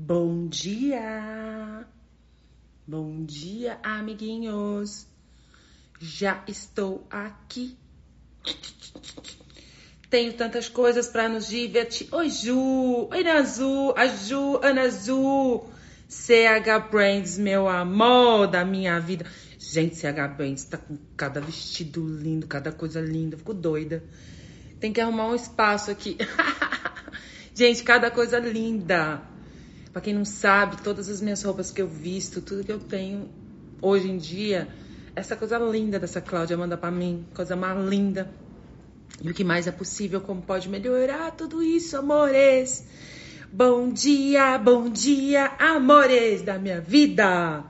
Bom dia! Bom dia, amiguinhos! Já estou aqui. Tenho tantas coisas para nos divertir. Oi, Ju! Oi, Nazu! A Ju, Ana Zu! CH Brands, meu amor da minha vida. Gente, CH Brands tá com cada vestido lindo, cada coisa linda. Fico doida. Tem que arrumar um espaço aqui. Gente, cada coisa linda. Para quem não sabe, todas as minhas roupas que eu visto, tudo que eu tenho hoje em dia, essa coisa linda dessa Cláudia manda para mim, coisa mais linda. E o que mais é possível, como pode melhorar tudo isso, amores? Bom dia, bom dia, amores da minha vida.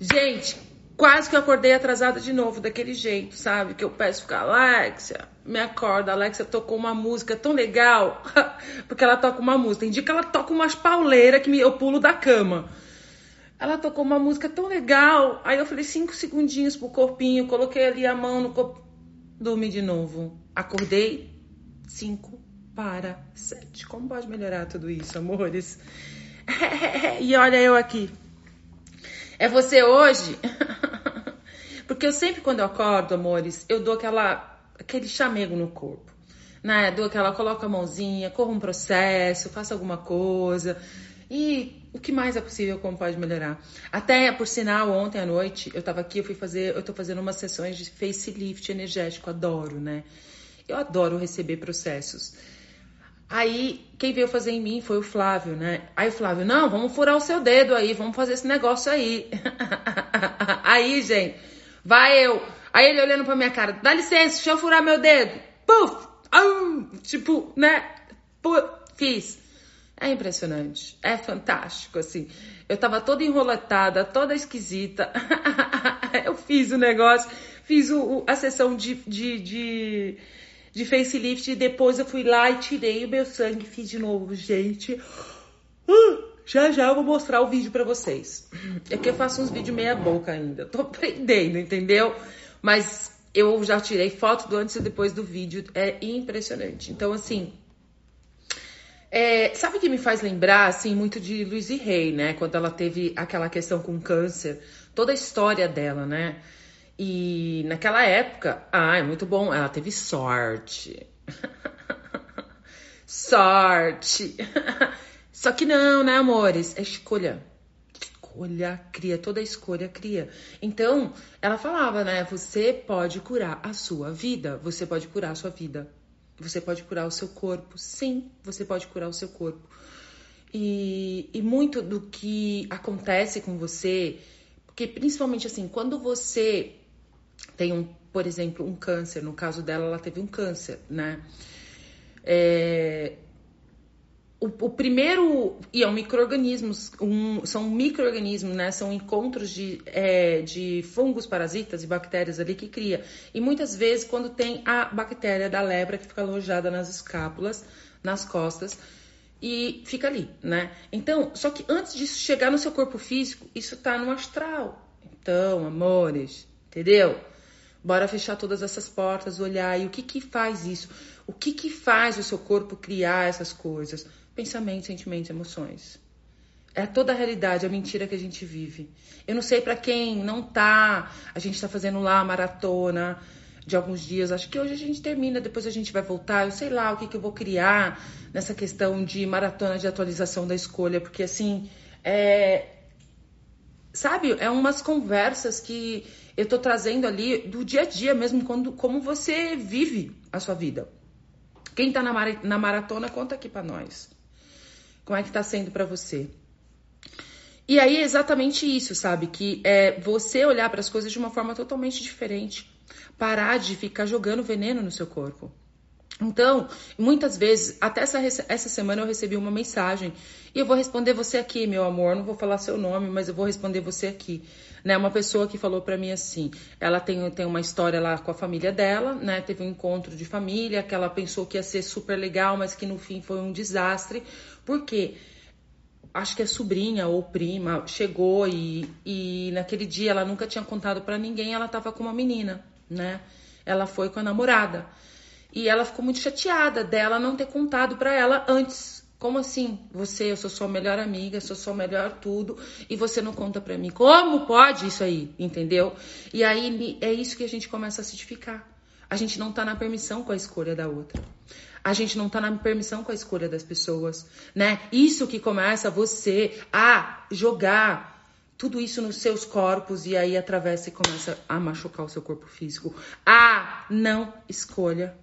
Gente, quase que eu acordei atrasada de novo, daquele jeito, sabe? Que eu peço ficar, Alexia, me acorda. A Alexia tocou uma música tão legal, porque ela toca uma música. Tem dia que ela toca umas pauleiras que eu pulo da cama. Ela tocou uma música tão legal. Aí eu falei cinco segundinhos pro corpinho, coloquei ali a mão no corpo. Dormi de novo. Acordei cinco para sete. Como pode melhorar tudo isso, amores? e olha eu aqui. É você hoje? Porque eu sempre, quando eu acordo, amores, eu dou aquela aquele chamego no corpo. Né? Do aquela, coloca a mãozinha, corra um processo, faça alguma coisa. E o que mais é possível, como pode melhorar? Até, por sinal, ontem à noite, eu tava aqui, eu fui fazer, eu tô fazendo umas sessões de facelift energético, adoro, né? Eu adoro receber processos. Aí, quem veio fazer em mim foi o Flávio, né? Aí o Flávio, não, vamos furar o seu dedo aí, vamos fazer esse negócio aí. aí, gente, vai eu Aí ele olhando pra minha cara, dá licença, deixa eu furar meu dedo. Puf! tipo, né? Puf, fiz. É impressionante. É fantástico, assim. Eu tava toda enrolatada, toda esquisita. eu fiz o negócio, fiz o, a sessão de, de, de, de facelift e depois eu fui lá e tirei o meu sangue, fiz de novo, gente. Uh, já já eu vou mostrar o vídeo para vocês. É que eu faço uns vídeos meia boca ainda. Tô aprendendo, entendeu? Mas eu já tirei foto do antes e depois do vídeo, é impressionante. Então, assim, é, sabe que me faz lembrar, assim, muito de Louise Hay, né? Quando ela teve aquela questão com câncer, toda a história dela, né? E naquela época, ah, é muito bom, ela teve sorte. sorte. Só que não, né, amores? É escolha escolha cria, toda escolha cria. Então, ela falava, né? Você pode curar a sua vida, você pode curar a sua vida, você pode curar o seu corpo. Sim, você pode curar o seu corpo. E, e muito do que acontece com você, porque principalmente assim, quando você tem um, por exemplo, um câncer, no caso dela, ela teve um câncer, né? É, o, o, primeiro, e é um micro-organismos, um, são micro-organismos, né? São encontros de, é, de fungos, parasitas e bactérias ali que cria. E muitas vezes, quando tem a bactéria da lebra que fica alojada nas escápulas, nas costas, e fica ali, né? Então, só que antes disso chegar no seu corpo físico, isso tá no astral. Então, amores, entendeu? Bora fechar todas essas portas, olhar e o que que faz isso? O que que faz o seu corpo criar essas coisas? Pensamentos, sentimentos, emoções. É toda a realidade, a mentira que a gente vive. Eu não sei para quem não tá. A gente tá fazendo lá a maratona de alguns dias. Acho que hoje a gente termina, depois a gente vai voltar. Eu sei lá o que, que eu vou criar nessa questão de maratona de atualização da escolha, porque assim, é. Sabe, é umas conversas que eu tô trazendo ali do dia a dia mesmo, quando, como você vive a sua vida. Quem tá na, na maratona, conta aqui para nós. Como é que tá sendo para você? E aí é exatamente isso, sabe? Que é você olhar para as coisas de uma forma totalmente diferente. Parar de ficar jogando veneno no seu corpo. Então, muitas vezes, até essa, essa semana eu recebi uma mensagem e eu vou responder você aqui, meu amor. Não vou falar seu nome, mas eu vou responder você aqui. Né? Uma pessoa que falou para mim assim: ela tem, tem uma história lá com a família dela, né? Teve um encontro de família que ela pensou que ia ser super legal, mas que no fim foi um desastre, porque acho que a sobrinha ou prima chegou e, e naquele dia ela nunca tinha contado para ninguém, ela tava com uma menina, né? Ela foi com a namorada. E ela ficou muito chateada dela não ter contado para ela antes, Como assim? Você, eu sou sua melhor amiga, sou sua melhor tudo, e você não conta pra mim. Como pode isso aí? Entendeu? E aí é isso que a gente começa a acidificar. A gente não tá na permissão com a escolha da outra. A gente não tá na permissão com a escolha das pessoas, né? Isso que começa você a jogar tudo isso nos seus corpos e aí atravessa e começa a machucar o seu corpo físico. A não escolha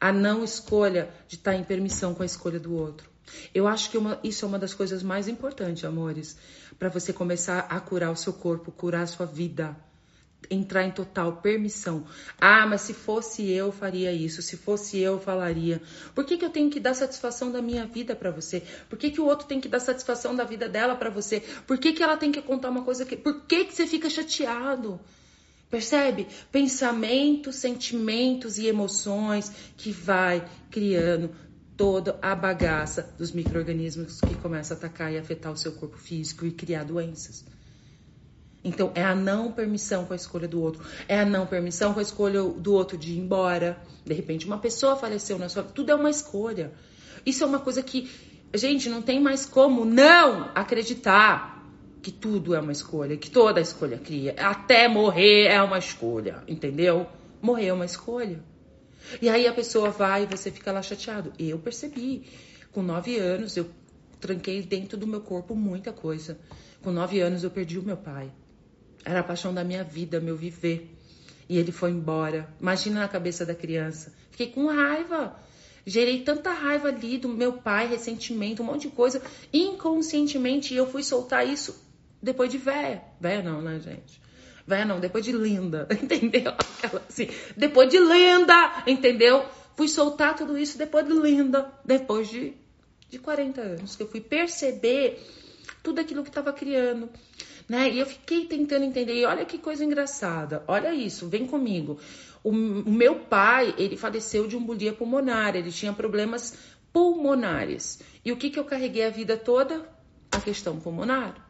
a não escolha de estar em permissão com a escolha do outro. Eu acho que uma, isso é uma das coisas mais importantes, amores, para você começar a curar o seu corpo, curar a sua vida. Entrar em total permissão. Ah, mas se fosse eu, faria isso. Se fosse eu, falaria. Por que, que eu tenho que dar satisfação da minha vida para você? Por que, que o outro tem que dar satisfação da vida dela para você? Por que, que ela tem que contar uma coisa que. Por que, que você fica chateado? Percebe? Pensamentos, sentimentos e emoções que vai criando toda a bagaça dos micro-organismos que começa a atacar e afetar o seu corpo físico e criar doenças. Então, é a não permissão com a escolha do outro. É a não permissão com a escolha do outro de ir embora. De repente, uma pessoa faleceu na sua vida. Tudo é uma escolha. Isso é uma coisa que, gente, não tem mais como não acreditar que tudo é uma escolha, que toda escolha cria. Até morrer é uma escolha, entendeu? Morrer é uma escolha. E aí a pessoa vai e você fica lá chateado. Eu percebi. Com nove anos, eu tranquei dentro do meu corpo muita coisa. Com nove anos, eu perdi o meu pai. Era a paixão da minha vida, meu viver. E ele foi embora. Imagina na cabeça da criança. Fiquei com raiva. Gerei tanta raiva ali do meu pai, ressentimento, um monte de coisa. Inconscientemente, eu fui soltar isso depois de véia. Véia não, né, gente? Véia não, depois de linda, entendeu? Aquela, assim, depois de linda, entendeu? Fui soltar tudo isso depois de linda, depois de, de 40 anos, que eu fui perceber tudo aquilo que estava criando. Né? E eu fiquei tentando entender. E olha que coisa engraçada. Olha isso, vem comigo. O, o meu pai, ele faleceu de embolia pulmonar. Ele tinha problemas pulmonares. E o que, que eu carreguei a vida toda? A questão pulmonar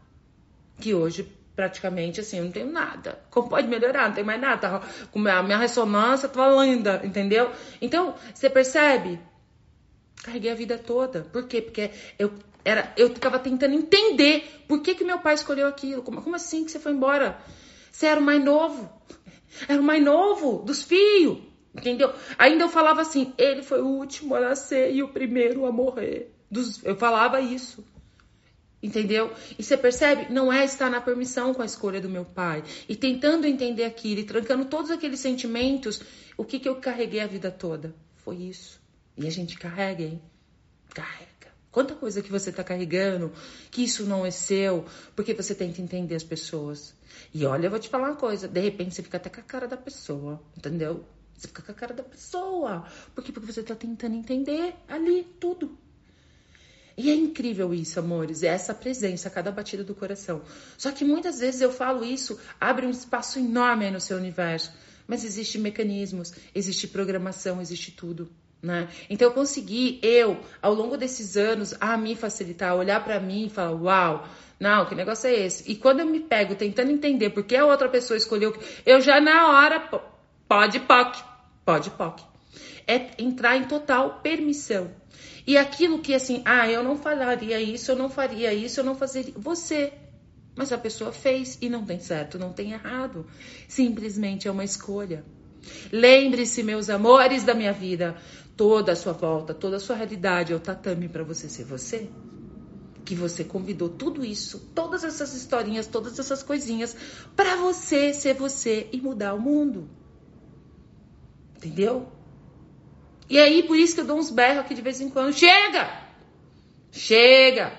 que hoje praticamente assim, eu não tenho nada. Como pode melhorar? Não tem mais nada. Com a minha ressonância tá linda, entendeu? Então, você percebe? Carreguei a vida toda. Por quê? Porque eu era, eu ficava tentando entender por que que meu pai escolheu aquilo. Como, como assim que você foi embora? Você era o mais novo. Era o mais novo dos filhos. Entendeu? Ainda eu falava assim, ele foi o último a nascer e o primeiro a morrer. Dos, eu falava isso. Entendeu? E você percebe? Não é estar na permissão com a escolha do meu pai. E tentando entender aquilo e trancando todos aqueles sentimentos, o que, que eu carreguei a vida toda? Foi isso. E a gente carrega, hein? Carrega. Quanta coisa que você tá carregando, que isso não é seu, porque você tenta entender as pessoas. E olha, eu vou te falar uma coisa: de repente você fica até com a cara da pessoa, entendeu? Você fica com a cara da pessoa. Por quê? Porque você tá tentando entender ali tudo. E é incrível isso, amores, é essa presença a cada batida do coração. Só que muitas vezes eu falo isso, abre um espaço enorme aí no seu universo. Mas existe mecanismos, existe programação, existe tudo. Né? Então eu consegui, eu, ao longo desses anos, a me facilitar, olhar para mim e falar, uau, não, que negócio é esse? E quando eu me pego tentando entender por que a outra pessoa escolheu, eu já na hora, pode POC, pode POC. É entrar em total permissão. E aquilo que assim, ah, eu não falaria isso, eu não faria isso, eu não fazeria. Você. Mas a pessoa fez e não tem certo, não tem errado. Simplesmente é uma escolha. Lembre-se, meus amores da minha vida, toda a sua volta, toda a sua realidade é o tatame para você ser você. Que você convidou tudo isso, todas essas historinhas, todas essas coisinhas, para você ser você e mudar o mundo. Entendeu? E aí, por isso que eu dou uns berros aqui de vez em quando. Chega! Chega!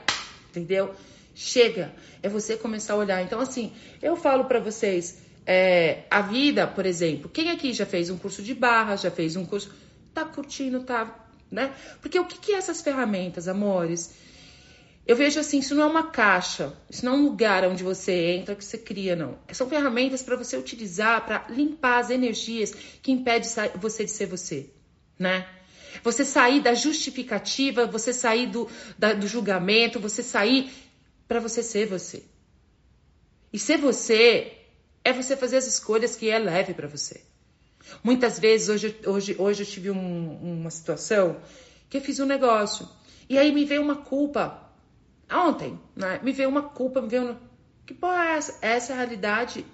Entendeu? Chega. É você começar a olhar. Então, assim, eu falo para vocês, é, a vida, por exemplo, quem aqui já fez um curso de barra, já fez um curso, tá curtindo, tá, né? Porque o que, que é essas ferramentas, amores? Eu vejo assim, isso não é uma caixa, isso não é um lugar onde você entra que você cria, não. São ferramentas para você utilizar para limpar as energias que impedem você de ser você né? Você sair da justificativa, você sair do, da, do julgamento, você sair para você ser você. E ser você é você fazer as escolhas que é leve para você. Muitas vezes, hoje, hoje, hoje eu tive um, uma situação que eu fiz um negócio. E aí me veio uma culpa. Ontem, né? Me veio uma culpa, me veio. Que porra é essa? Essa é realidade.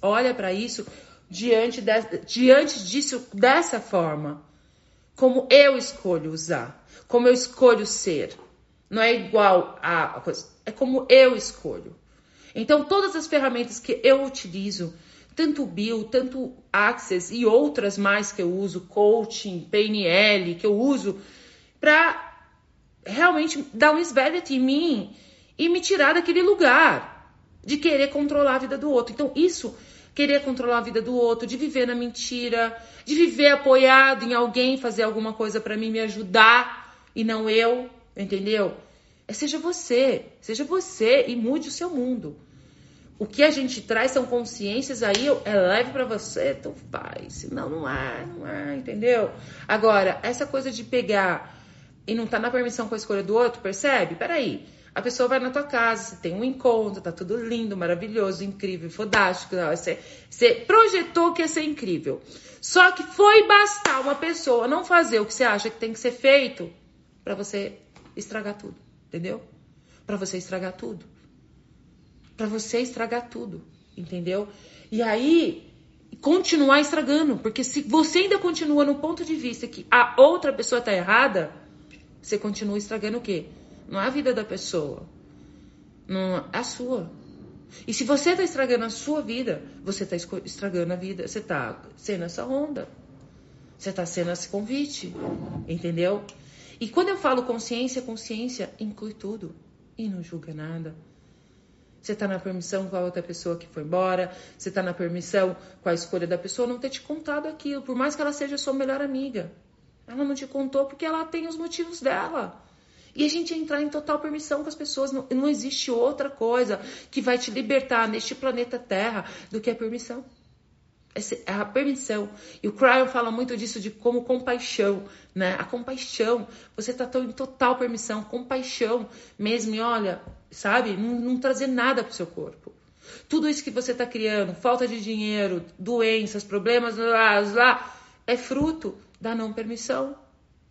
Olha para isso diante, de, diante disso dessa forma. Como eu escolho usar. Como eu escolho ser. Não é igual a coisa. É como eu escolho. Então, todas as ferramentas que eu utilizo, tanto o Bill, tanto Access e outras mais que eu uso, coaching, PNL, que eu uso, para realmente dar um esvelhete em mim e me tirar daquele lugar de querer controlar a vida do outro. Então, isso, querer controlar a vida do outro, de viver na mentira, de viver apoiado em alguém fazer alguma coisa para mim me ajudar e não eu, entendeu? É seja você, seja você e mude o seu mundo o que a gente traz são consciências aí, é leve para você, tu faz. Senão não é, não é, entendeu? Agora, essa coisa de pegar e não tá na permissão com a escolha do outro, percebe? Peraí. A pessoa vai na tua casa, tem um encontro, tá tudo lindo, maravilhoso, incrível, fodástico. Você, você projetou que ia ser incrível. Só que foi bastar uma pessoa não fazer o que você acha que tem que ser feito para você estragar tudo, entendeu? Para você estragar tudo para você estragar tudo, entendeu? E aí continuar estragando, porque se você ainda continua no ponto de vista que a outra pessoa tá errada, você continua estragando o quê? Não é a vida da pessoa, não é a sua. E se você tá estragando a sua vida, você tá estragando a vida, você tá sendo essa onda. Você tá sendo esse convite, entendeu? E quando eu falo consciência, consciência inclui tudo e não julga nada. Você está na permissão com a outra pessoa que foi embora, você está na permissão com a escolha da pessoa não ter te contado aquilo, por mais que ela seja sua melhor amiga. Ela não te contou porque ela tem os motivos dela. E a gente entrar em total permissão com as pessoas. Não, não existe outra coisa que vai te libertar neste planeta Terra do que a permissão. É a permissão. E o Cryon fala muito disso de como compaixão, né? A compaixão. Você tá tão em total permissão, compaixão mesmo. E olha, sabe? Não, não trazer nada pro seu corpo. Tudo isso que você tá criando, falta de dinheiro, doenças, problemas, lá, lá, é fruto da não permissão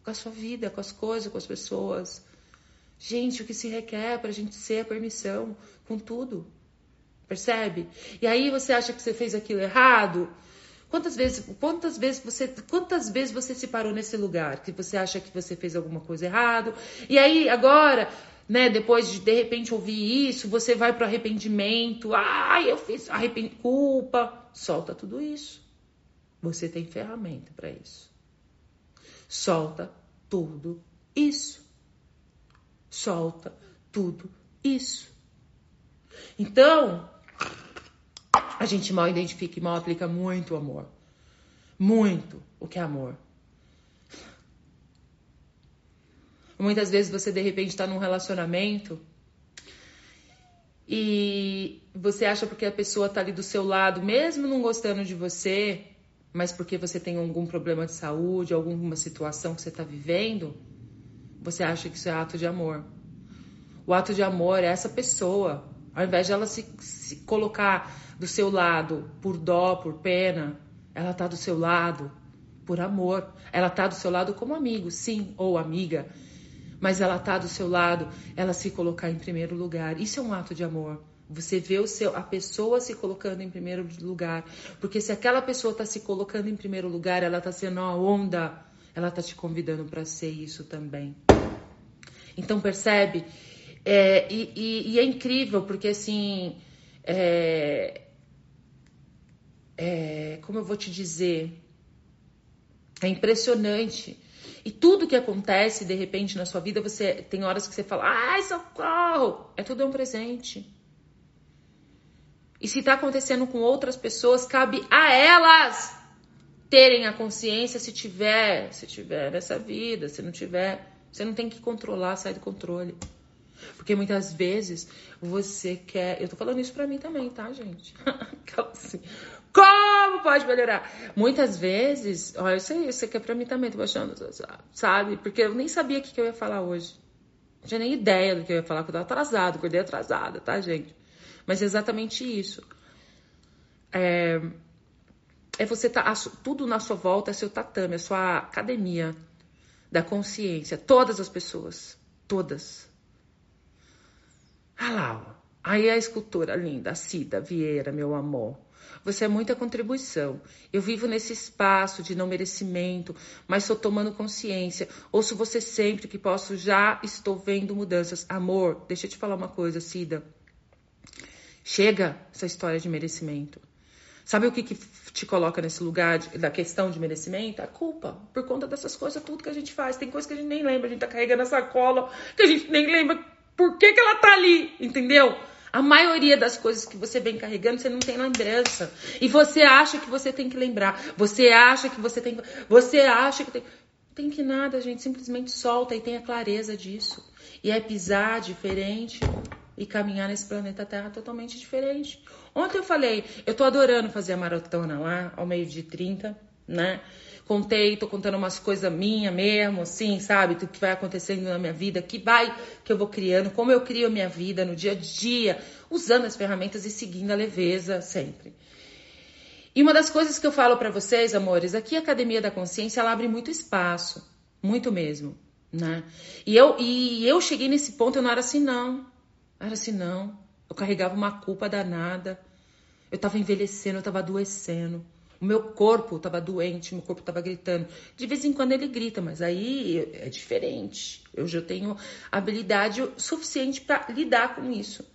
com a sua vida, com as coisas, com as pessoas. Gente, o que se requer para a gente ser a permissão com tudo. Percebe? E aí você acha que você fez aquilo errado? Quantas vezes, quantas vezes você, quantas vezes você se parou nesse lugar que você acha que você fez alguma coisa errado? E aí agora, né, depois de de repente ouvir isso, você vai para arrependimento. Ah, eu fiz arrepend... culpa. Solta tudo isso. Você tem ferramenta para isso. Solta tudo isso. Solta tudo isso. Então, a gente mal identifica e mal aplica muito amor. Muito o que é amor. Muitas vezes você de repente está num relacionamento e você acha porque a pessoa está ali do seu lado, mesmo não gostando de você, mas porque você tem algum problema de saúde, alguma situação que você está vivendo, você acha que isso é ato de amor. O ato de amor é essa pessoa, ao invés de ela se, se colocar do seu lado por dó, por pena, ela tá do seu lado por amor. Ela tá do seu lado como amigo, sim, ou amiga. Mas ela tá do seu lado, ela se colocar em primeiro lugar. Isso é um ato de amor. Você vê o seu, a pessoa se colocando em primeiro lugar. Porque se aquela pessoa está se colocando em primeiro lugar, ela está sendo a onda, ela está te convidando para ser isso também. Então percebe é, e, e, e, é incrível, porque assim. É, é, como eu vou te dizer? É impressionante. E tudo que acontece de repente na sua vida, você tem horas que você fala, ai, socorro! É tudo um presente. E se está acontecendo com outras pessoas, cabe a elas terem a consciência se tiver, se tiver nessa vida, se não tiver, você não tem que controlar, sair do controle. Porque muitas vezes você quer. Eu tô falando isso pra mim também, tá, gente? assim, como pode melhorar? Muitas vezes, olha, eu sei, isso aqui é pra mim também, tô achando, sabe? Porque eu nem sabia o que eu ia falar hoje. Não tinha nem ideia do que eu ia falar, porque eu tava atrasado, acordei atrasada, tá, gente? Mas é exatamente isso. É, é você tá. Tudo na sua volta é seu tatame, é sua academia da consciência. Todas as pessoas Todas. Ah lá, ó. Aí a escultura linda, a Cida Vieira, meu amor. Você é muita contribuição. Eu vivo nesse espaço de não merecimento, mas estou tomando consciência. Ouço você sempre que posso, já estou vendo mudanças. Amor, deixa eu te falar uma coisa, Cida. Chega essa história de merecimento. Sabe o que, que te coloca nesse lugar de, da questão de merecimento? A culpa. Por conta dessas coisas, tudo que a gente faz. Tem coisa que a gente nem lembra. A gente tá carregando a sacola, que a gente nem lembra por que, que ela tá ali, entendeu? A maioria das coisas que você vem carregando, você não tem lembrança. E você acha que você tem que lembrar. Você acha que você tem. Você acha que tem. Tem que nada, gente. Simplesmente solta e tenha clareza disso. E é pisar diferente e caminhar nesse planeta Terra totalmente diferente. Ontem eu falei, eu tô adorando fazer a maratona lá, ao meio de 30, né? Contei, tô contando umas coisas minha mesmo, assim, sabe? Tudo que vai acontecendo na minha vida, que vai, que eu vou criando, como eu crio a minha vida no dia a dia, usando as ferramentas e seguindo a leveza sempre. E uma das coisas que eu falo para vocês, amores, aqui a Academia da Consciência, ela abre muito espaço, muito mesmo, né? E eu, e eu cheguei nesse ponto, eu não era assim, não. Era assim, não. Eu carregava uma culpa danada. Eu tava envelhecendo, eu tava adoecendo. O meu corpo estava doente, meu corpo estava gritando. De vez em quando ele grita, mas aí é diferente. Eu já tenho habilidade suficiente para lidar com isso.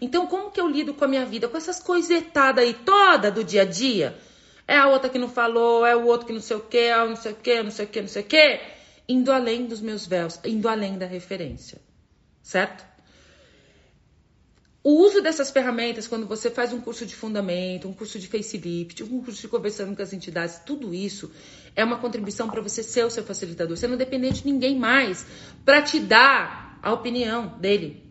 Então, como que eu lido com a minha vida? Com essas coisetadas aí toda do dia a dia? É a outra que não falou, é o outro que não sei o que, é não sei o que, não sei o que, não sei o que. Indo além dos meus véus, indo além da referência. Certo? O uso dessas ferramentas, quando você faz um curso de fundamento, um curso de facelift, um curso de conversando com as entidades, tudo isso é uma contribuição para você ser o seu facilitador. Você não depende de ninguém mais para te dar a opinião dele.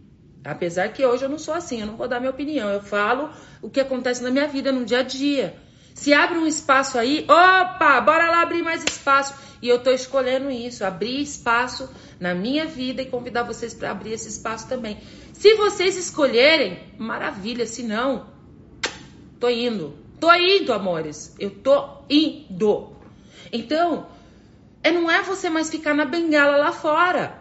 Apesar que hoje eu não sou assim, eu não vou dar minha opinião, eu falo o que acontece na minha vida, no dia a dia. Se abre um espaço aí, opa, bora lá abrir mais espaço. E eu tô escolhendo isso, abrir espaço na minha vida e convidar vocês para abrir esse espaço também. Se vocês escolherem, maravilha. Se não, tô indo. Tô indo, amores. Eu tô indo. Então, é, não é você mais ficar na bengala lá fora.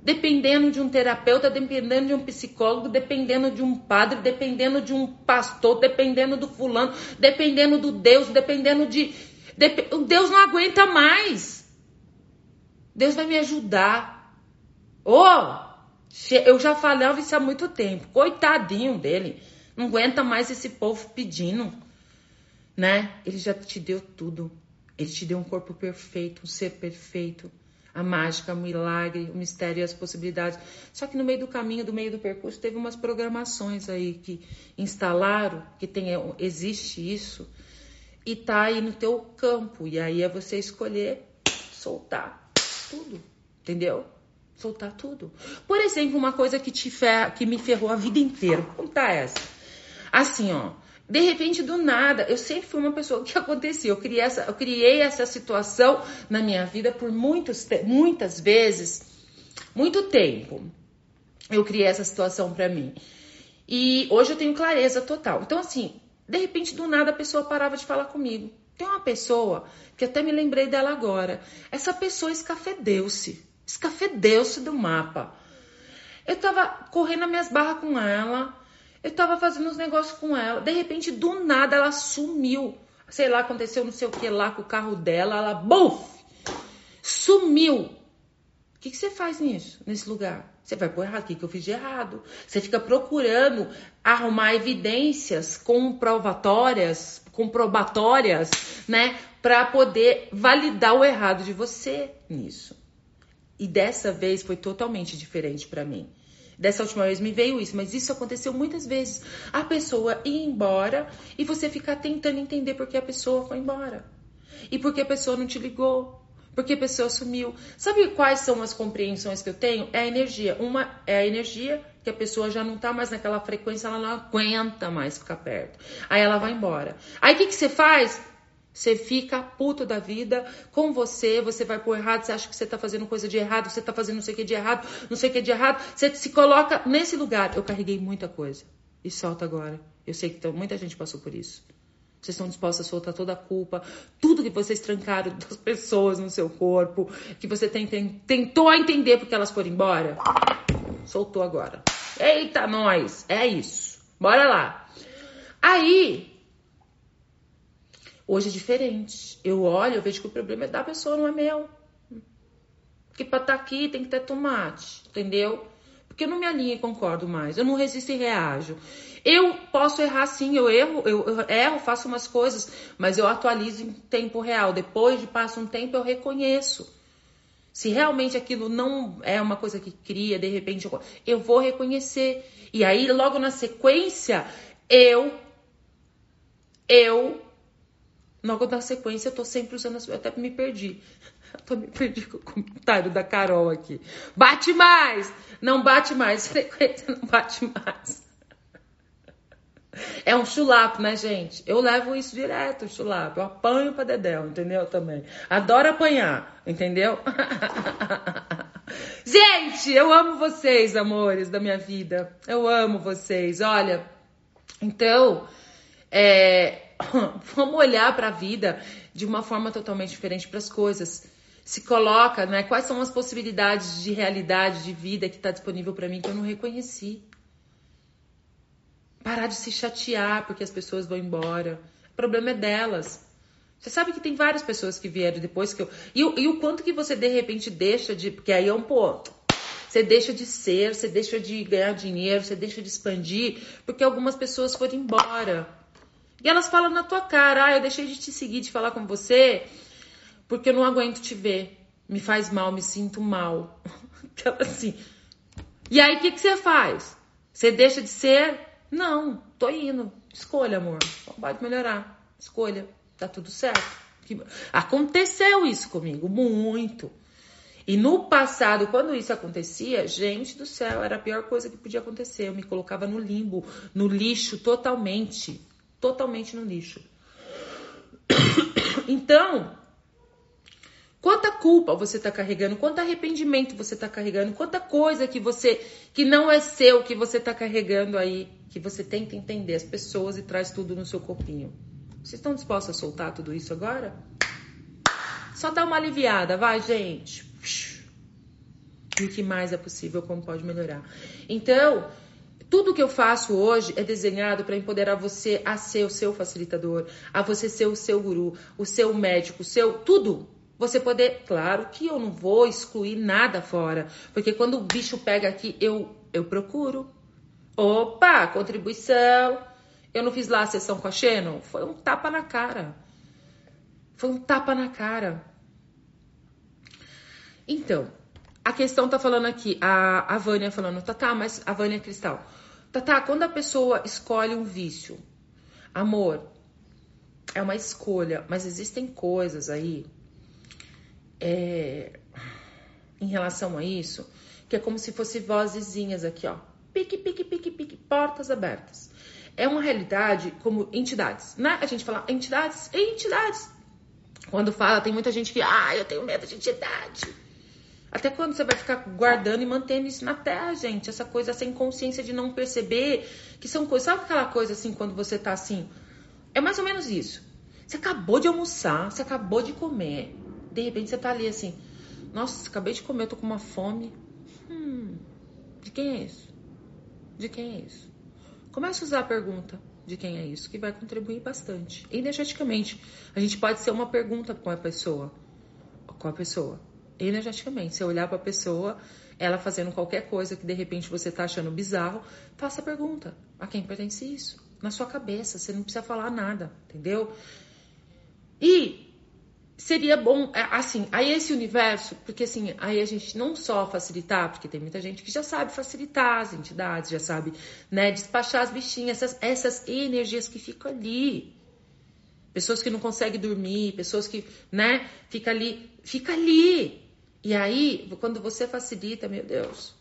Dependendo de um terapeuta, dependendo de um psicólogo, dependendo de um padre, dependendo de um pastor, dependendo do fulano, dependendo do Deus, dependendo de. Dep... Deus não aguenta mais. Deus vai me ajudar. Oh, eu já falava isso há muito tempo. Coitadinho dele. Não aguenta mais esse povo pedindo. Né? Ele já te deu tudo. Ele te deu um corpo perfeito, um ser perfeito. A mágica, o milagre, o mistério e as possibilidades. Só que no meio do caminho, do meio do percurso, teve umas programações aí que instalaram, que tem, existe isso, e tá aí no teu campo. E aí é você escolher soltar tudo. Entendeu? Soltar tudo. Por exemplo, uma coisa que, te fer... que me ferrou a vida inteira. Vou contar essa. Assim, ó. De repente, do nada, eu sempre fui uma pessoa que acontecia. Eu criei essa, eu criei essa situação na minha vida por muitos, muitas vezes, muito tempo. Eu criei essa situação para mim. E hoje eu tenho clareza total. Então, assim, de repente, do nada, a pessoa parava de falar comigo. Tem uma pessoa que até me lembrei dela agora. Essa pessoa escafedeu-se escafedeu-se do mapa. Eu tava correndo as minhas barras com ela, eu tava fazendo uns negócios com ela, de repente, do nada, ela sumiu. Sei lá, aconteceu não sei o que lá com o carro dela, ela, buf, sumiu. O que, que você faz nisso, nesse lugar? Você vai pôr errado, o que, que eu fiz de errado? Você fica procurando arrumar evidências comprovatórias, comprobatórias, né, para poder validar o errado de você nisso. E dessa vez foi totalmente diferente para mim. Dessa última vez me veio isso, mas isso aconteceu muitas vezes. A pessoa ir embora e você ficar tentando entender por que a pessoa foi embora. E por que a pessoa não te ligou. Porque a pessoa sumiu. Sabe quais são as compreensões que eu tenho? É a energia. Uma é a energia que a pessoa já não tá mais naquela frequência, ela não aguenta mais ficar perto. Aí ela vai embora. Aí o que, que você faz? Você fica puto da vida com você, você vai pro errado, você acha que você tá fazendo coisa de errado, você tá fazendo não sei o que de errado, não sei o que de errado. Você se coloca nesse lugar. Eu carreguei muita coisa. E solta agora. Eu sei que muita gente passou por isso. Vocês estão dispostos a soltar toda a culpa, tudo que vocês trancaram das pessoas no seu corpo, que você tem, tem, tentou entender porque elas foram embora. soltou agora. Eita, nós! É isso. Bora lá. Aí, hoje é diferente. Eu olho, eu vejo que o problema é da pessoa, não é meu. Porque pra estar tá aqui tem que ter tomate, entendeu? Porque eu não me alinho e concordo mais. Eu não resisto e reajo. Eu posso errar sim, eu erro, eu, eu erro, faço umas coisas, mas eu atualizo em tempo real. Depois de passa um tempo, eu reconheço. Se realmente aquilo não é uma coisa que cria, de repente, eu vou reconhecer. E aí, logo na sequência, eu, eu, logo na sequência, eu tô sempre usando as. Eu até me perdi. Eu tô me perdi com o comentário da Carol aqui. Bate mais! Não bate mais, frequência não bate mais. É um chulapo, né, gente? Eu levo isso direto, chulapo. Eu apanho pra Dedéu, entendeu? Também. Adoro apanhar, entendeu? gente, eu amo vocês, amores da minha vida. Eu amo vocês. Olha, então, é, vamos olhar para a vida de uma forma totalmente diferente para as coisas. Se coloca, né? Quais são as possibilidades de realidade, de vida que está disponível para mim que eu não reconheci? Parar de se chatear porque as pessoas vão embora. O problema é delas. Você sabe que tem várias pessoas que vieram depois que eu. E, e o quanto que você de repente deixa de. Porque aí é um pô. Você deixa de ser, você deixa de ganhar dinheiro, você deixa de expandir, porque algumas pessoas foram embora. E elas falam na tua cara: ah, eu deixei de te seguir, de falar com você, porque eu não aguento te ver. Me faz mal, me sinto mal. Assim. E aí, o que, que você faz? Você deixa de ser não, tô indo. Escolha, amor. Pode melhorar. Escolha. Tá tudo certo. Aconteceu isso comigo, muito. E no passado, quando isso acontecia, gente do céu, era a pior coisa que podia acontecer. Eu me colocava no limbo, no lixo totalmente. Totalmente no lixo. Então, Quanta culpa você está carregando, quanto arrependimento você está carregando, quanta coisa que você que não é seu que você está carregando aí, que você tenta entender as pessoas e traz tudo no seu corpinho. Vocês estão dispostos a soltar tudo isso agora? Só dá uma aliviada, vai, gente. E o que mais é possível, como pode melhorar. Então, tudo que eu faço hoje é desenhado para empoderar você a ser o seu facilitador, a você ser o seu guru, o seu médico, o seu tudo você poder, claro que eu não vou excluir nada fora, porque quando o bicho pega aqui, eu eu procuro. Opa, contribuição. Eu não fiz lá a sessão com a Shannon, foi um tapa na cara. Foi um tapa na cara. Então, a questão tá falando aqui, a, a Vânia falando, tá, tá, mas a Vânia Cristal. Tá, tá, quando a pessoa escolhe um vício, amor, é uma escolha, mas existem coisas aí é, em relação a isso, que é como se fosse vozezinhas aqui, ó. Pique, pique, pique, pique, portas abertas. É uma realidade como entidades, né? A gente fala entidades, entidades. Quando fala, tem muita gente que, ah, eu tenho medo de entidade. Até quando você vai ficar guardando e mantendo isso na terra, gente? Essa coisa sem consciência de não perceber que são coisas. Sabe aquela coisa assim, quando você tá assim? É mais ou menos isso. Você acabou de almoçar, você acabou de comer de repente você tá ali assim, nossa, acabei de comer, eu tô com uma fome. Hum, de quem é isso? De quem é isso? Comece a usar a pergunta de quem é isso, que vai contribuir bastante. Energeticamente, a gente pode ser uma pergunta com a pessoa. Com a pessoa. Energeticamente, você olhar para a pessoa, ela fazendo qualquer coisa que de repente você tá achando bizarro, faça a pergunta: a quem pertence isso? Na sua cabeça, você não precisa falar nada, entendeu? E seria bom, é, assim, aí esse universo, porque assim, aí a gente não só facilitar, porque tem muita gente que já sabe facilitar as entidades, já sabe, né, despachar as bichinhas, essas, essas energias que ficam ali. Pessoas que não conseguem dormir, pessoas que, né, fica ali, fica ali. E aí, quando você facilita, meu Deus.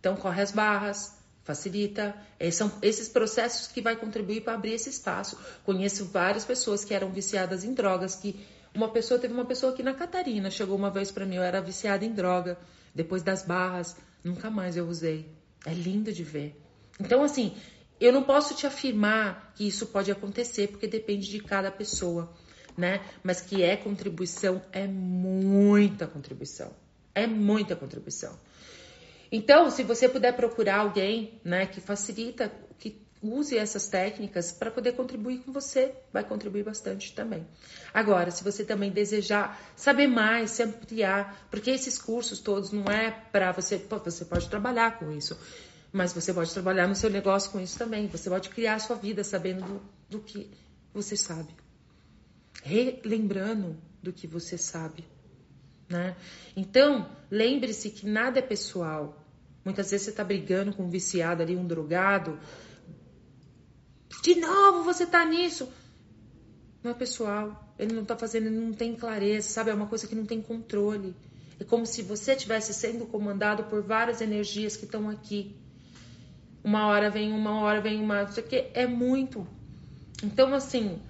Então corre as barras, facilita. É, são esses processos que vai contribuir para abrir esse espaço. Conheço várias pessoas que eram viciadas em drogas, que uma pessoa, teve uma pessoa aqui na Catarina, chegou uma vez para mim, eu era viciada em droga, depois das barras, nunca mais eu usei. É lindo de ver. Então, assim, eu não posso te afirmar que isso pode acontecer, porque depende de cada pessoa, né? Mas que é contribuição, é muita contribuição. É muita contribuição. Então, se você puder procurar alguém, né, que facilita, que use essas técnicas para poder contribuir com você, vai contribuir bastante também. Agora, se você também desejar saber mais, se ampliar, porque esses cursos todos não é para você, você pode trabalhar com isso, mas você pode trabalhar no seu negócio com isso também. Você pode criar a sua vida sabendo do, do que você sabe, relembrando do que você sabe. Né? Então, lembre-se que nada é pessoal. Muitas vezes você está brigando com um viciado ali, um drogado, de novo você tá nisso. Não é pessoal. Ele não tá fazendo, ele não tem clareza, sabe? É uma coisa que não tem controle. É como se você estivesse sendo comandado por várias energias que estão aqui. Uma hora vem uma, hora vem uma. Isso aqui é muito. Então, assim.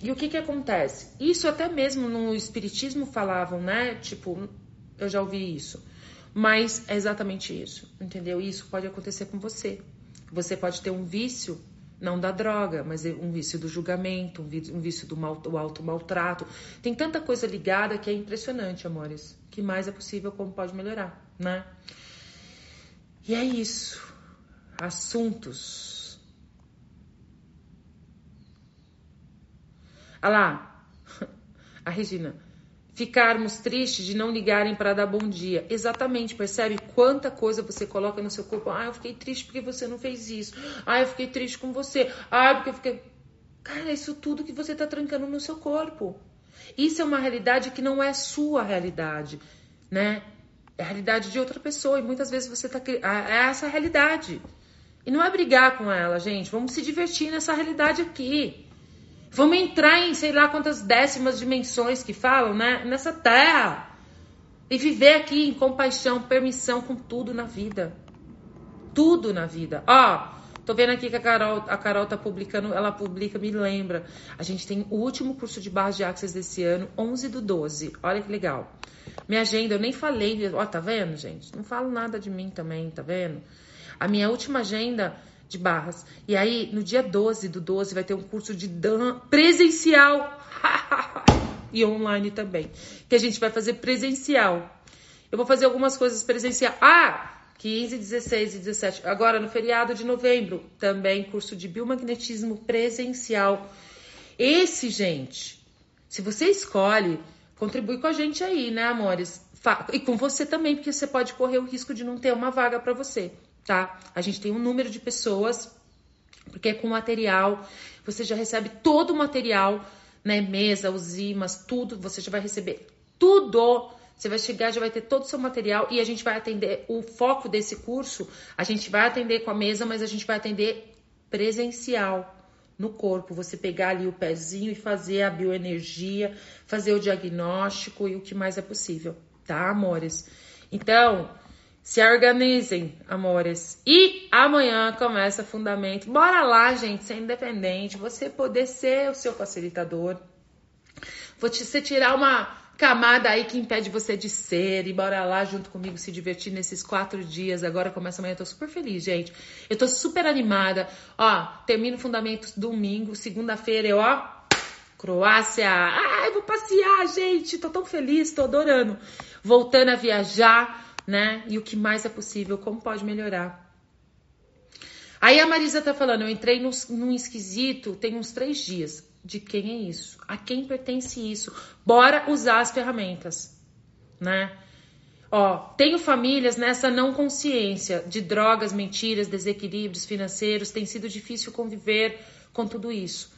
E o que que acontece? Isso até mesmo no Espiritismo falavam, né? Tipo, eu já ouvi isso. Mas é exatamente isso, entendeu? Isso pode acontecer com você. Você pode ter um vício não da droga, mas um vício do julgamento, um vício do, mal, do alto maltrato. Tem tanta coisa ligada que é impressionante, amores. Que mais é possível, como pode melhorar, né? E é isso. Assuntos. Olha lá, a Regina ficarmos tristes de não ligarem para dar bom dia. Exatamente, percebe quanta coisa você coloca no seu corpo. Ah, eu fiquei triste porque você não fez isso. Ah, eu fiquei triste com você. Ah, porque eu fiquei. Cara, isso tudo que você está trancando no seu corpo. Isso é uma realidade que não é sua realidade, né? É a realidade de outra pessoa e muitas vezes você está é essa realidade. E não é brigar com ela, gente. Vamos se divertir nessa realidade aqui. Vamos entrar em sei lá quantas décimas dimensões que falam, né? Nessa terra. E viver aqui em compaixão, permissão com tudo na vida. Tudo na vida. Ó, tô vendo aqui que a Carol, a Carol tá publicando, ela publica, me lembra. A gente tem o último curso de barras de Access desse ano, 11 do 12. Olha que legal. Minha agenda, eu nem falei, ó, tá vendo, gente? Não falo nada de mim também, tá vendo? A minha última agenda de Barras. E aí, no dia 12 do 12, vai ter um curso de dan presencial. e online também. Que a gente vai fazer presencial. Eu vou fazer algumas coisas presencial. Ah! 15, 16 e 17. Agora, no feriado de novembro, também curso de biomagnetismo presencial. Esse, gente, se você escolhe, contribui com a gente aí, né, amores? E com você também, porque você pode correr o risco de não ter uma vaga para você tá? A gente tem um número de pessoas, porque é com material, você já recebe todo o material, né? Mesa, os imãs, tudo, você já vai receber tudo. Você vai chegar, já vai ter todo o seu material e a gente vai atender. O foco desse curso, a gente vai atender com a mesa, mas a gente vai atender presencial no corpo. Você pegar ali o pezinho e fazer a bioenergia, fazer o diagnóstico e o que mais é possível, tá, amores? Então, se organizem, amores. E amanhã começa Fundamento. Bora lá, gente, ser independente. Você poder ser o seu facilitador. Vou você tirar uma camada aí que impede você de ser. E bora lá junto comigo se divertir nesses quatro dias. Agora começa amanhã. Eu tô super feliz, gente. Eu tô super animada. Ó, termino Fundamentos domingo. Segunda-feira eu, ó, Croácia. Ai, vou passear, gente. Tô tão feliz, tô adorando. Voltando a viajar né? E o que mais é possível, como pode melhorar. Aí a Marisa tá falando, eu entrei num, num esquisito tem uns três dias. De quem é isso? A quem pertence isso? Bora usar as ferramentas, né? Ó, tenho famílias nessa não consciência de drogas, mentiras, desequilíbrios financeiros. Tem sido difícil conviver com tudo isso.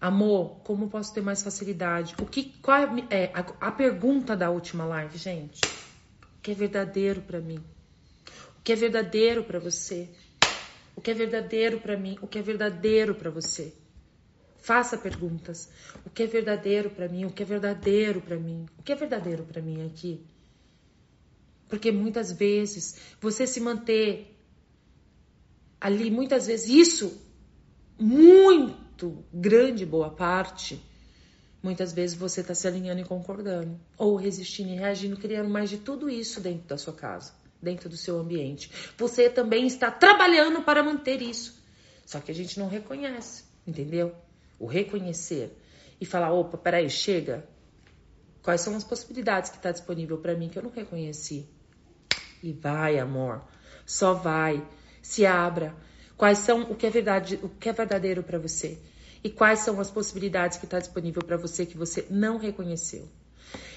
Amor, como posso ter mais facilidade? O que, qual é a, a pergunta da última live, gente? Que é verdadeiro para mim, o que é verdadeiro para você, o que é verdadeiro para mim, o que é verdadeiro para você. Faça perguntas. O que é verdadeiro para mim? O que é verdadeiro para mim? O que é verdadeiro para mim aqui? Porque muitas vezes você se manter ali, muitas vezes isso, muito grande boa parte, Muitas vezes você está se alinhando e concordando, ou resistindo e reagindo, criando mais de tudo isso dentro da sua casa, dentro do seu ambiente. Você também está trabalhando para manter isso. Só que a gente não reconhece, entendeu? O reconhecer e falar: opa, peraí, chega. Quais são as possibilidades que está disponível para mim que eu não reconheci? E vai, amor. Só vai. Se abra. Quais são o que é verdade, o que é verdadeiro para você? E quais são as possibilidades que está disponível para você que você não reconheceu?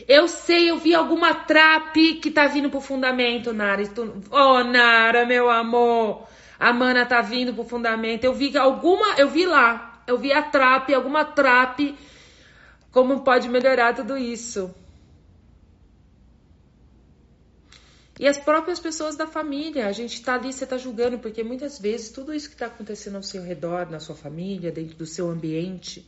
Eu sei, eu vi alguma trap que tá vindo pro fundamento, Nara. Oh, Nara, meu amor. A mana tá vindo pro fundamento. Eu vi alguma, eu vi lá. Eu vi a trap, alguma trap. Como pode melhorar tudo isso? E as próprias pessoas da família, a gente tá ali, você tá julgando, porque muitas vezes tudo isso que tá acontecendo ao seu redor, na sua família, dentro do seu ambiente,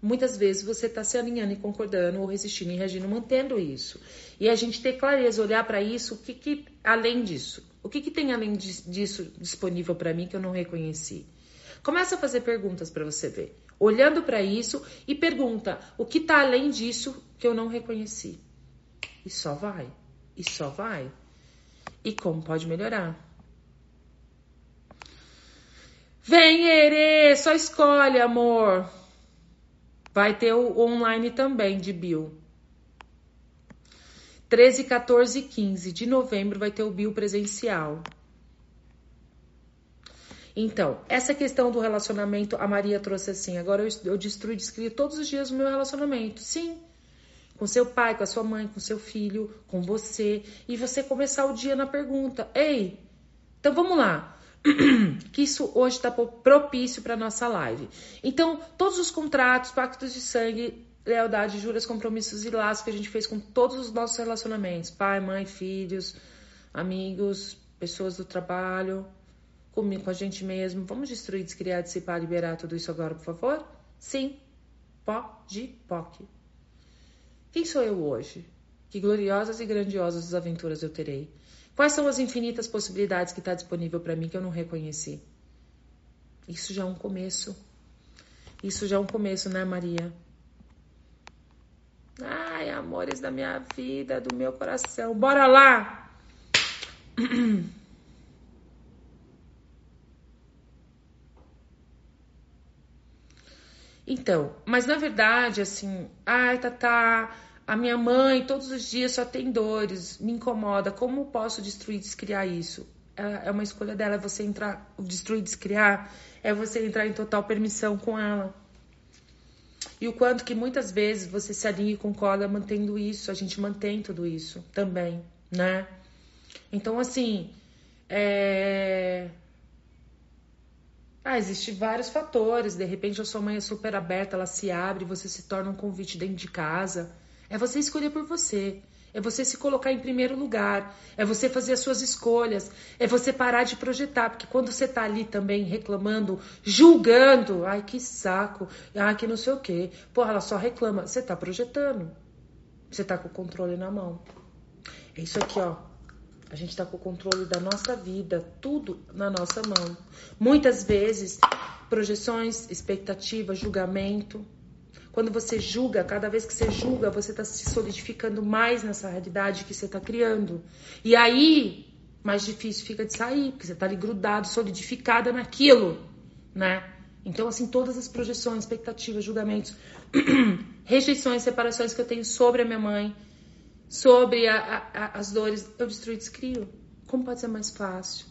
muitas vezes você está se alinhando e concordando ou resistindo e reagindo, mantendo isso. E a gente ter clareza, olhar para isso, o que, que além disso, o que, que tem além disso disponível para mim que eu não reconheci? Começa a fazer perguntas para você ver. Olhando para isso e pergunta: o que está além disso que eu não reconheci? E só vai. E só vai. E como pode melhorar? Vem, Ere, só escolhe, amor. Vai ter o online também de Bill. 13, 14 e 15 de novembro vai ter o Bill presencial. Então, essa questão do relacionamento, a Maria trouxe assim: agora eu, eu destruo e descrio todos os dias o meu relacionamento. Sim. Com seu pai, com a sua mãe, com seu filho, com você. E você começar o dia na pergunta: Ei, então vamos lá. que isso hoje está propício para nossa live. Então, todos os contratos, pactos de sangue, lealdade, juras, compromissos e laços que a gente fez com todos os nossos relacionamentos, pai, mãe, filhos, amigos, pessoas do trabalho, comigo, com a gente mesmo. Vamos destruir, descriar, dissipar, liberar tudo isso agora, por favor? Sim. Pode, POC. Quem sou eu hoje? Que gloriosas e grandiosas aventuras eu terei. Quais são as infinitas possibilidades que está disponível para mim que eu não reconheci? Isso já é um começo. Isso já é um começo, né, Maria? Ai, amores da minha vida, do meu coração. Bora lá! Então, mas na verdade, assim, ai, Tatá, tá, a minha mãe todos os dias só tem dores, me incomoda. Como posso destruir, descriar isso? É, é uma escolha dela, é você entrar, destruir, descriar, é você entrar em total permissão com ela. E o quanto que muitas vezes você se alinha e concorda mantendo isso, a gente mantém tudo isso também, né? Então, assim, é... Ah, existem vários fatores. De repente, a sua mãe é super aberta, ela se abre, você se torna um convite dentro de casa. É você escolher por você. É você se colocar em primeiro lugar. É você fazer as suas escolhas. É você parar de projetar. Porque quando você tá ali também reclamando, julgando, ai que saco, ai que não sei o quê. Porra, ela só reclama. Você tá projetando. Você tá com o controle na mão. É isso aqui, ó. A gente tá com o controle da nossa vida, tudo na nossa mão. Muitas vezes, projeções, expectativas, julgamento, quando você julga, cada vez que você julga, você está se solidificando mais nessa realidade que você está criando. E aí, mais difícil fica de sair, porque você está ali grudado, solidificada naquilo, né? Então, assim, todas as projeções, expectativas, julgamentos, rejeições, separações que eu tenho sobre a minha mãe, sobre a, a, as dores, eu destruo e descrio. Como pode ser mais fácil?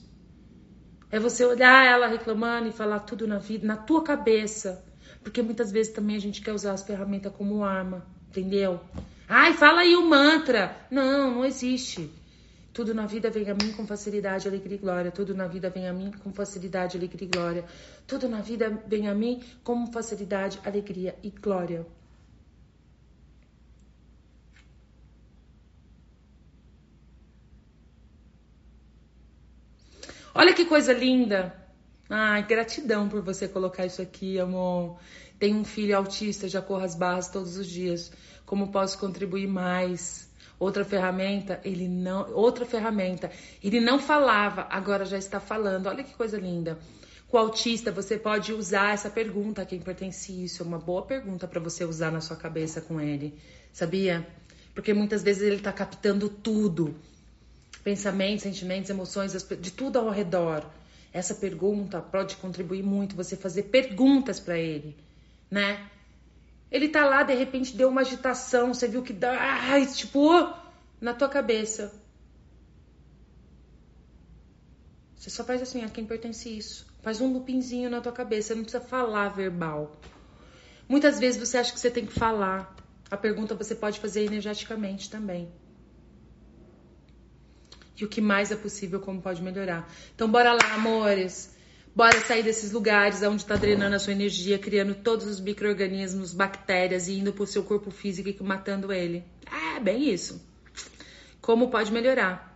É você olhar ela reclamando e falar tudo na vida, na tua cabeça. Porque muitas vezes também a gente quer usar as ferramentas como arma, entendeu? Ai, fala aí o mantra. Não, não existe. Tudo na vida vem a mim com facilidade, alegria e glória. Tudo na vida vem a mim com facilidade, alegria e glória. Tudo na vida vem a mim com facilidade, alegria e glória. Olha que coisa linda. Ai, gratidão por você colocar isso aqui, amor. Tenho um filho autista, já corro as barras todos os dias. Como posso contribuir mais? Outra ferramenta, ele não, outra ferramenta. Ele não falava, agora já está falando. Olha que coisa linda. Com o autista, você pode usar essa pergunta a quem pertence isso. É uma boa pergunta para você usar na sua cabeça com ele. Sabia? Porque muitas vezes ele está captando tudo. Pensamentos, sentimentos, emoções, de tudo ao redor. Essa pergunta pode contribuir muito, você fazer perguntas para ele, né? Ele tá lá, de repente deu uma agitação, você viu que dá, ai, tipo, na tua cabeça. Você só faz assim, a quem pertence isso. Faz um lupinzinho na tua cabeça, não precisa falar verbal. Muitas vezes você acha que você tem que falar. A pergunta você pode fazer energeticamente também. E o que mais é possível, como pode melhorar. Então, bora lá, amores. Bora sair desses lugares onde está drenando a sua energia, criando todos os micro-organismos, bactérias e indo pro seu corpo físico e matando ele. É, bem isso. Como pode melhorar?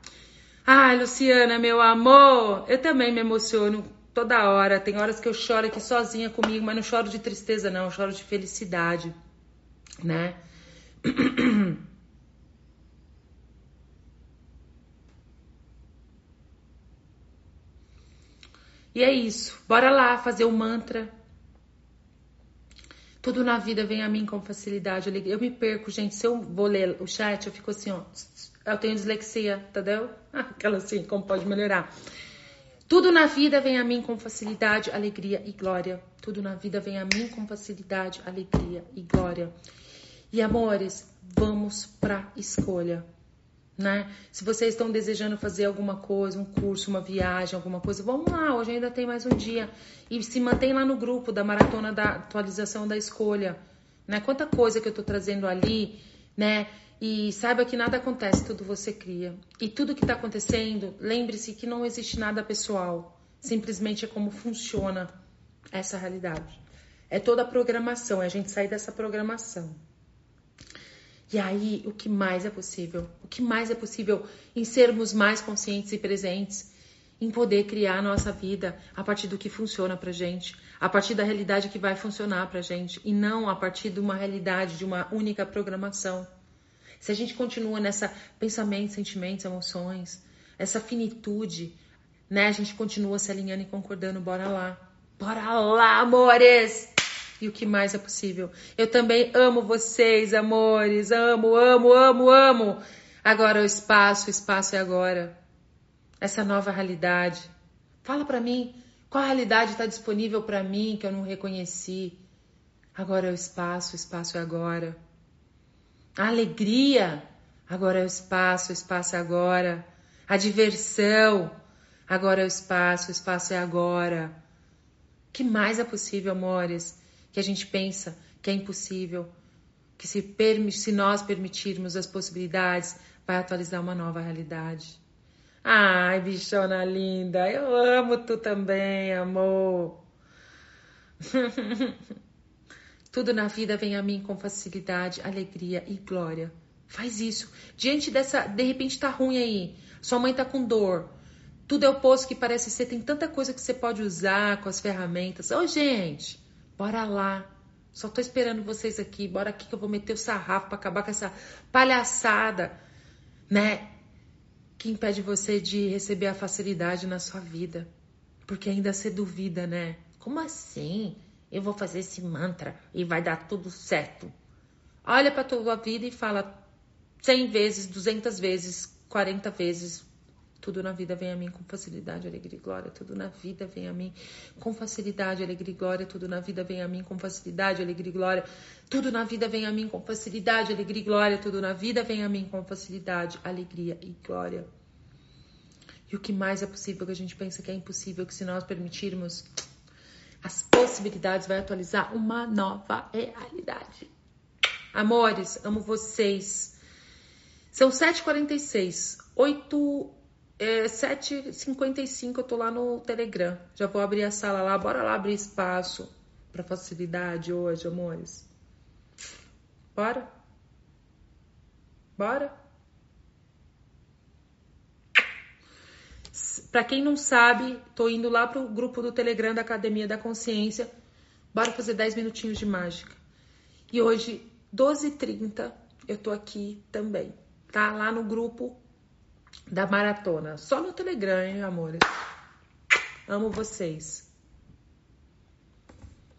Ai, Luciana, meu amor, eu também me emociono toda hora. Tem horas que eu choro aqui sozinha comigo, mas não choro de tristeza, não, eu choro de felicidade, né? E é isso. Bora lá fazer o mantra. Tudo na vida vem a mim com facilidade. Eu me perco, gente. Se eu vou ler o chat, eu fico assim, ó. Eu tenho dislexia, entendeu? Aquela assim, como pode melhorar. Tudo na vida vem a mim com facilidade, alegria e glória. Tudo na vida vem a mim com facilidade, alegria e glória. E amores, vamos pra escolha. Né? Se vocês estão desejando fazer alguma coisa, um curso, uma viagem, alguma coisa, vamos lá, hoje ainda tem mais um dia. E se mantém lá no grupo da maratona da atualização da escolha. Né? Quanta coisa que eu estou trazendo ali, né? E saiba que nada acontece, tudo você cria. E tudo que está acontecendo, lembre-se que não existe nada pessoal. Simplesmente é como funciona essa realidade. É toda a programação, é a gente sair dessa programação. E aí, o que mais é possível? O que mais é possível em sermos mais conscientes e presentes, em poder criar a nossa vida a partir do que funciona pra gente, a partir da realidade que vai funcionar pra gente, e não a partir de uma realidade, de uma única programação. Se a gente continua nessa pensamento, sentimentos, emoções, essa finitude, né? A gente continua se alinhando e concordando, bora lá. Bora lá, amores! E o que mais é possível? Eu também amo vocês, amores. Amo, amo, amo, amo. Agora o espaço, o espaço é agora. Essa nova realidade. Fala para mim, qual realidade está disponível para mim que eu não reconheci? Agora é o espaço, o espaço é agora. A alegria, agora é o espaço, o espaço é agora. A diversão, agora é o espaço, o espaço é agora. O que mais é possível, amores? Que a gente pensa que é impossível, que se, se nós permitirmos as possibilidades, vai atualizar uma nova realidade. Ai, bichona linda, eu amo tu também, amor. Tudo na vida vem a mim com facilidade, alegria e glória. Faz isso. Diante dessa, de repente tá ruim aí. Sua mãe tá com dor. Tudo é o poço que parece ser. Tem tanta coisa que você pode usar com as ferramentas. Ô, gente, bora lá. Só tô esperando vocês aqui. Bora aqui que eu vou meter o sarrafo para acabar com essa palhaçada, né? Que impede você de receber a facilidade na sua vida. Porque ainda você duvida, né? Como assim? eu vou fazer esse mantra e vai dar tudo certo. Olha para tua vida e fala 100 vezes, 200 vezes, 40 vezes. Tudo na vida vem a mim com facilidade, alegria e glória. Tudo na vida vem a mim com facilidade, alegria e glória. Tudo na vida vem a mim com facilidade, alegria e glória. Tudo na vida vem a mim com facilidade, alegria e glória. Tudo na vida vem a mim com facilidade, alegria e glória. E o que mais é possível que a gente pensa que é impossível, que se nós permitirmos, as possibilidades, vai atualizar uma nova realidade. Amores, amo vocês. São 7h46, 8, é, 7h55 eu tô lá no Telegram. Já vou abrir a sala lá, bora lá abrir espaço para facilidade hoje, amores. Bora? Bora? Para quem não sabe, tô indo lá pro grupo do Telegram da Academia da Consciência. Bora fazer 10 minutinhos de mágica. E hoje, 12h30, eu tô aqui também, tá? Lá no grupo da maratona. Só no Telegram, hein, amores? Amo vocês.